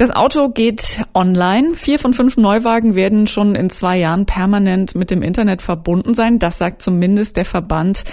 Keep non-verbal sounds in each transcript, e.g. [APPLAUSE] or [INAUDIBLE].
Das Auto geht online. Vier von fünf Neuwagen werden schon in zwei Jahren permanent mit dem Internet verbunden sein. Das sagt zumindest der Verband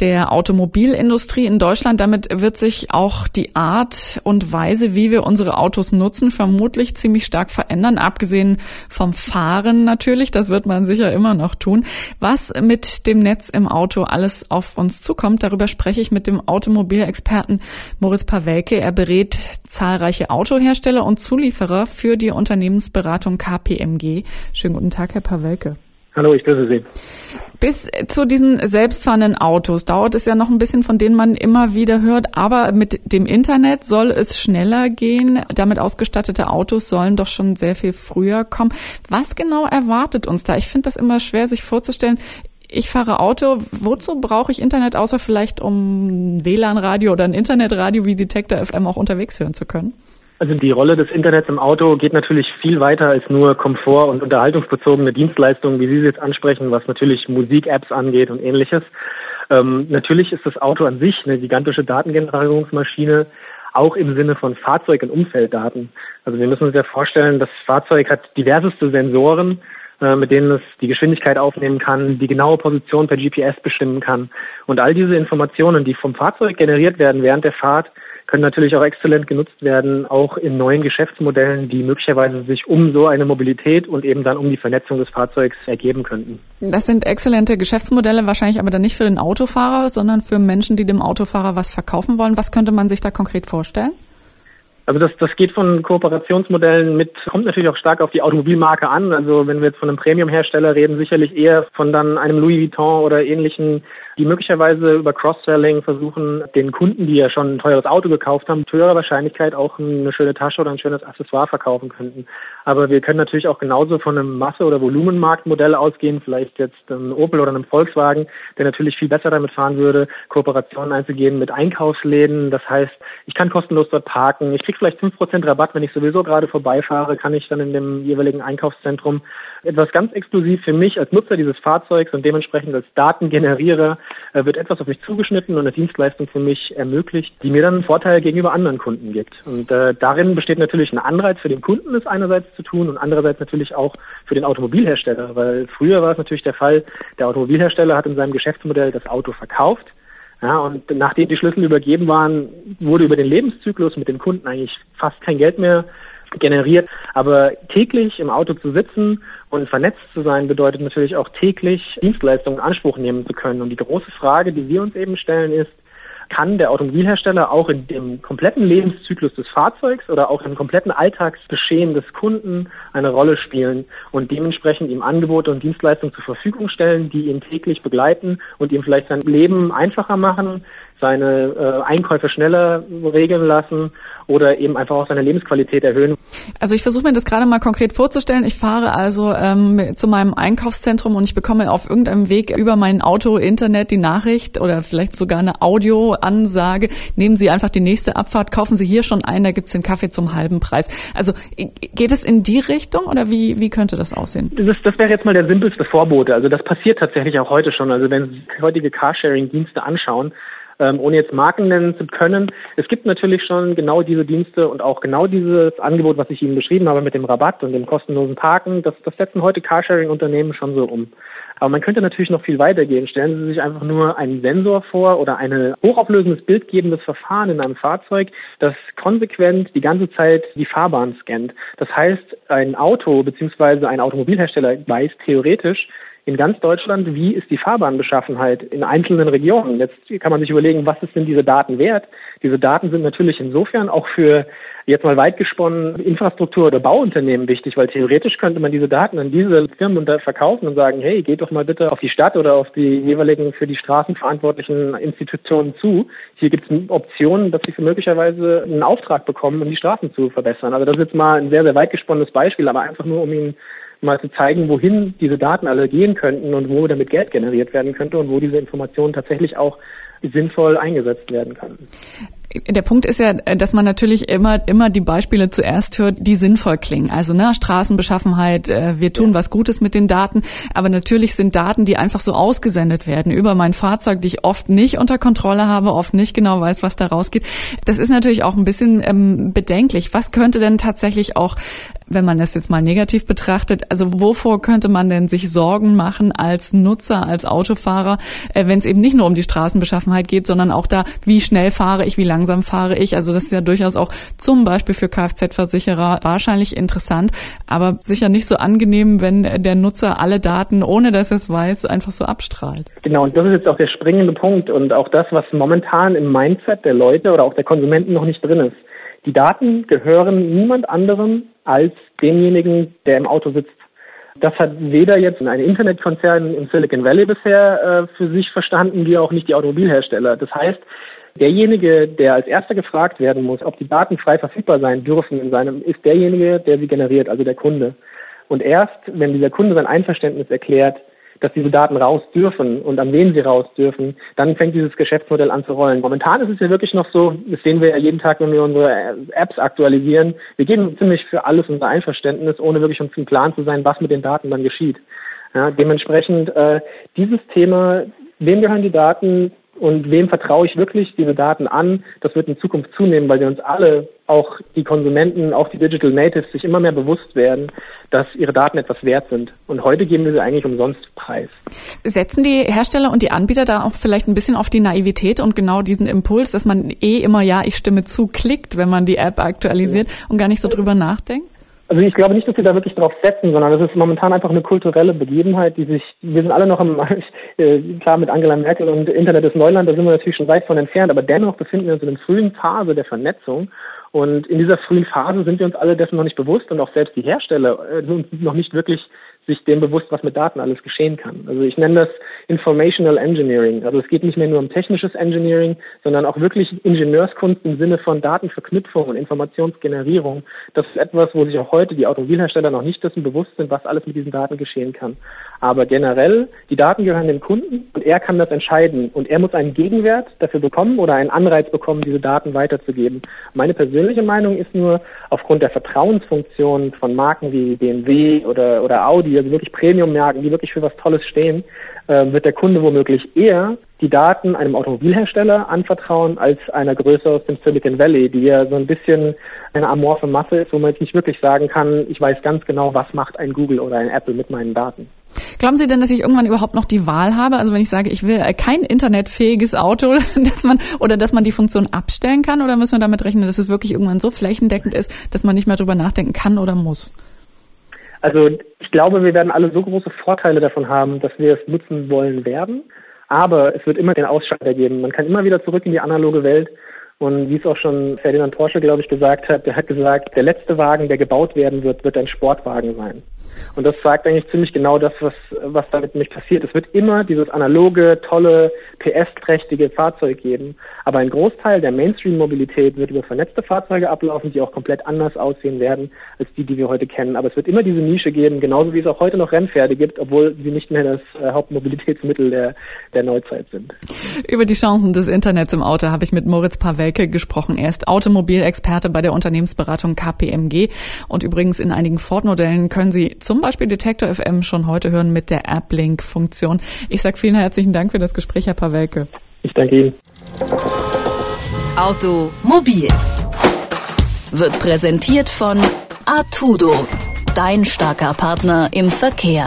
der Automobilindustrie in Deutschland. Damit wird sich auch die Art und Weise, wie wir unsere Autos nutzen, vermutlich ziemlich stark verändern. Abgesehen vom Fahren natürlich. Das wird man sicher immer noch tun. Was mit dem Netz im Auto alles auf uns zukommt, darüber spreche ich mit dem Automobilexperten Moritz Pawelke. Er berät zahlreiche Autohersteller und Zulieferer für die Unternehmensberatung KPMG. Schönen guten Tag, Herr Pawelke. Hallo, ich grüße Sie. Bis zu diesen selbstfahrenden Autos dauert es ja noch ein bisschen, von denen man immer wieder hört. Aber mit dem Internet soll es schneller gehen. Damit ausgestattete Autos sollen doch schon sehr viel früher kommen. Was genau erwartet uns da? Ich finde das immer schwer, sich vorzustellen. Ich fahre Auto. Wozu brauche ich Internet, außer vielleicht um WLAN-Radio oder ein Internetradio wie Detektor FM auch unterwegs hören zu können? Also die Rolle des Internets im Auto geht natürlich viel weiter als nur Komfort- und unterhaltungsbezogene Dienstleistungen, wie Sie sie jetzt ansprechen, was natürlich Musik-Apps angeht und ähnliches. Ähm, natürlich ist das Auto an sich eine gigantische Datengenerierungsmaschine, auch im Sinne von Fahrzeug- und Umfelddaten. Also wir müssen uns ja vorstellen, das Fahrzeug hat diverseste Sensoren, mit denen es die Geschwindigkeit aufnehmen kann, die genaue Position per GPS bestimmen kann. Und all diese Informationen, die vom Fahrzeug generiert werden während der Fahrt, können natürlich auch exzellent genutzt werden, auch in neuen Geschäftsmodellen, die möglicherweise sich um so eine Mobilität und eben dann um die Vernetzung des Fahrzeugs ergeben könnten. Das sind exzellente Geschäftsmodelle, wahrscheinlich aber dann nicht für den Autofahrer, sondern für Menschen, die dem Autofahrer was verkaufen wollen. Was könnte man sich da konkret vorstellen? Also das, das geht von Kooperationsmodellen mit, kommt natürlich auch stark auf die Automobilmarke an. Also wenn wir jetzt von einem Premium-Hersteller reden, sicherlich eher von dann einem Louis Vuitton oder ähnlichen die möglicherweise über Cross-Selling versuchen, den Kunden, die ja schon ein teures Auto gekauft haben, mit höherer Wahrscheinlichkeit auch eine schöne Tasche oder ein schönes Accessoire verkaufen könnten. Aber wir können natürlich auch genauso von einem Masse- oder Volumenmarktmodell ausgehen, vielleicht jetzt ein Opel oder einem Volkswagen, der natürlich viel besser damit fahren würde, Kooperationen einzugehen mit Einkaufsläden. Das heißt, ich kann kostenlos dort parken, ich vielleicht 5% Rabatt, wenn ich sowieso gerade vorbeifahre, kann ich dann in dem jeweiligen Einkaufszentrum etwas ganz exklusiv für mich als Nutzer dieses Fahrzeugs und dementsprechend als Datengenerierer äh, wird etwas auf mich zugeschnitten und eine Dienstleistung für mich ermöglicht, die mir dann einen Vorteil gegenüber anderen Kunden gibt. Und äh, darin besteht natürlich ein Anreiz für den Kunden, es einerseits zu tun und andererseits natürlich auch für den Automobilhersteller, weil früher war es natürlich der Fall, der Automobilhersteller hat in seinem Geschäftsmodell das Auto verkauft ja, und nachdem die Schlüssel übergeben waren, wurde über den Lebenszyklus mit dem Kunden eigentlich fast kein Geld mehr generiert. Aber täglich im Auto zu sitzen und vernetzt zu sein, bedeutet natürlich auch täglich Dienstleistungen in Anspruch nehmen zu können. Und die große Frage, die wir uns eben stellen, ist, kann der Automobilhersteller auch in dem kompletten Lebenszyklus des Fahrzeugs oder auch im kompletten Alltagsgeschehen des Kunden eine Rolle spielen und dementsprechend ihm Angebote und Dienstleistungen zur Verfügung stellen, die ihn täglich begleiten und ihm vielleicht sein Leben einfacher machen, seine äh, Einkäufe schneller regeln lassen oder eben einfach auch seine Lebensqualität erhöhen. Also ich versuche mir das gerade mal konkret vorzustellen. Ich fahre also ähm, zu meinem Einkaufszentrum und ich bekomme auf irgendeinem Weg über mein Auto, Internet die Nachricht oder vielleicht sogar eine Audioansage. Nehmen Sie einfach die nächste Abfahrt, kaufen Sie hier schon ein, da gibt's den Kaffee zum halben Preis. Also geht es in die Richtung oder wie, wie könnte das aussehen? Das, das wäre jetzt mal der simpelste Vorbote. Also das passiert tatsächlich auch heute schon. Also wenn Sie heutige Carsharing-Dienste anschauen, ähm, ohne jetzt Marken nennen zu können. Es gibt natürlich schon genau diese Dienste und auch genau dieses Angebot, was ich Ihnen beschrieben habe mit dem Rabatt und dem kostenlosen Parken. Das, das setzen heute Carsharing-Unternehmen schon so um. Aber man könnte natürlich noch viel weiter gehen. Stellen Sie sich einfach nur einen Sensor vor oder ein hochauflösendes bildgebendes Verfahren in einem Fahrzeug, das konsequent die ganze Zeit die Fahrbahn scannt. Das heißt, ein Auto bzw. ein Automobilhersteller weiß theoretisch, in ganz Deutschland, wie ist die Fahrbahnbeschaffenheit in einzelnen Regionen. Jetzt kann man sich überlegen, was ist denn diese Daten wert? Diese Daten sind natürlich insofern auch für jetzt mal weit gesponnen Infrastruktur- oder Bauunternehmen wichtig, weil theoretisch könnte man diese Daten an diese Firmen verkaufen und sagen, hey, geht doch mal bitte auf die Stadt oder auf die jeweiligen für die Straßen verantwortlichen Institutionen zu. Hier gibt es Optionen, dass sie möglicherweise einen Auftrag bekommen, um die Straßen zu verbessern. Also das ist jetzt mal ein sehr, sehr weit gesponnenes Beispiel, aber einfach nur, um Ihnen mal zu zeigen, wohin diese Daten alle gehen könnten und wo damit Geld generiert werden könnte und wo diese Informationen tatsächlich auch sinnvoll eingesetzt werden können. Der Punkt ist ja, dass man natürlich immer, immer die Beispiele zuerst hört, die sinnvoll klingen. Also ne, Straßenbeschaffenheit, äh, wir tun ja. was Gutes mit den Daten, aber natürlich sind Daten, die einfach so ausgesendet werden über mein Fahrzeug, die ich oft nicht unter Kontrolle habe, oft nicht genau weiß, was da rausgeht. Das ist natürlich auch ein bisschen ähm, bedenklich. Was könnte denn tatsächlich auch wenn man das jetzt mal negativ betrachtet, also wovor könnte man denn sich Sorgen machen als Nutzer, als Autofahrer, äh, wenn es eben nicht nur um die Straßenbeschaffenheit geht, sondern auch da, wie schnell fahre ich, wie langsam fahre ich. Also das ist ja durchaus auch zum Beispiel für Kfz-Versicherer wahrscheinlich interessant, aber sicher nicht so angenehm, wenn der Nutzer alle Daten, ohne dass er es weiß, einfach so abstrahlt. Genau, und das ist jetzt auch der springende Punkt und auch das, was momentan im Mindset der Leute oder auch der Konsumenten noch nicht drin ist. Die Daten gehören niemand anderem als demjenigen, der im Auto sitzt. Das hat weder jetzt ein Internetkonzern im Silicon Valley bisher äh, für sich verstanden, wie auch nicht die Automobilhersteller. Das heißt, derjenige, der als erster gefragt werden muss, ob die Daten frei verfügbar sein dürfen in seinem, ist derjenige, der sie generiert, also der Kunde. Und erst, wenn dieser Kunde sein Einverständnis erklärt, dass diese Daten raus dürfen und an wen sie raus dürfen, dann fängt dieses Geschäftsmodell an zu rollen. Momentan ist es ja wirklich noch so, das sehen wir ja jeden Tag, wenn wir unsere Apps aktualisieren, wir geben ziemlich für alles unser Einverständnis, ohne wirklich uns im Plan zu sein, was mit den Daten dann geschieht. Ja, dementsprechend äh, dieses Thema, wem gehören die Daten, und wem vertraue ich wirklich diese Daten an? Das wird in Zukunft zunehmen, weil wir uns alle, auch die Konsumenten, auch die Digital Natives, sich immer mehr bewusst werden, dass ihre Daten etwas wert sind. Und heute geben wir sie eigentlich umsonst preis. Setzen die Hersteller und die Anbieter da auch vielleicht ein bisschen auf die Naivität und genau diesen Impuls, dass man eh immer ja, ich stimme zu, klickt, wenn man die App aktualisiert und gar nicht so drüber nachdenkt? Also ich glaube nicht, dass wir da wirklich drauf setzen, sondern es ist momentan einfach eine kulturelle Begebenheit, die sich, wir sind alle noch im, [LAUGHS] äh, klar mit Angela Merkel und Internet ist Neuland, da sind wir natürlich schon weit von entfernt, aber dennoch befinden wir uns in einer frühen Phase der Vernetzung. Und in dieser frühen Phase sind wir uns alle dessen noch nicht bewusst und auch selbst die Hersteller äh, noch nicht wirklich sich dem bewusst, was mit Daten alles geschehen kann. Also ich nenne das Informational Engineering. Also es geht nicht mehr nur um technisches Engineering, sondern auch wirklich Ingenieurskunst im Sinne von Datenverknüpfung und Informationsgenerierung. Das ist etwas, wo sich auch heute die Automobilhersteller noch nicht dessen bewusst sind, was alles mit diesen Daten geschehen kann. Aber generell, die Daten gehören dem Kunden und er kann das entscheiden. Und er muss einen Gegenwert dafür bekommen oder einen Anreiz bekommen, diese Daten weiterzugeben. Meine persönliche Meinung ist nur, aufgrund der Vertrauensfunktion von Marken wie BMW oder, oder Audi, also wirklich Premium-Märkten, die wirklich für was Tolles stehen, äh, wird der Kunde womöglich eher die Daten einem Automobilhersteller anvertrauen als einer Größe aus dem Silicon Valley, die ja so ein bisschen eine amorphe Masse ist, wo man jetzt nicht wirklich sagen kann, ich weiß ganz genau, was macht ein Google oder ein Apple mit meinen Daten. Glauben Sie denn, dass ich irgendwann überhaupt noch die Wahl habe? Also wenn ich sage, ich will kein internetfähiges Auto, [LAUGHS] dass man oder dass man die Funktion abstellen kann, oder müssen wir damit rechnen, dass es wirklich irgendwann so flächendeckend ist, dass man nicht mehr drüber nachdenken kann oder muss? Also ich glaube, wir werden alle so große Vorteile davon haben, dass wir es nutzen wollen werden. Aber es wird immer den Ausschalter geben. Man kann immer wieder zurück in die analoge Welt und wie es auch schon Ferdinand Porsche, glaube ich, gesagt hat, der hat gesagt, der letzte Wagen, der gebaut werden wird, wird ein Sportwagen sein. Und das sagt eigentlich ziemlich genau das, was, was damit nicht passiert. Es wird immer dieses analoge, tolle, PS-trächtige Fahrzeug geben. Aber ein Großteil der Mainstream-Mobilität wird über vernetzte Fahrzeuge ablaufen, die auch komplett anders aussehen werden als die, die wir heute kennen. Aber es wird immer diese Nische geben, genauso wie es auch heute noch Rennpferde gibt, obwohl sie nicht mehr das äh, Hauptmobilitätsmittel der, der Neuzeit sind. Über die Chancen des Internets im Auto habe ich mit Moritz Pavel Welke gesprochen. Er ist Automobilexperte bei der Unternehmensberatung KPMG. Und übrigens in einigen Ford-Modellen können Sie zum Beispiel Detektor FM schon heute hören mit der App-Link-Funktion. Ich sage vielen herzlichen Dank für das Gespräch, Herr Pawelke. Ich danke Ihnen. Automobil wird präsentiert von Artudo, dein starker Partner im Verkehr.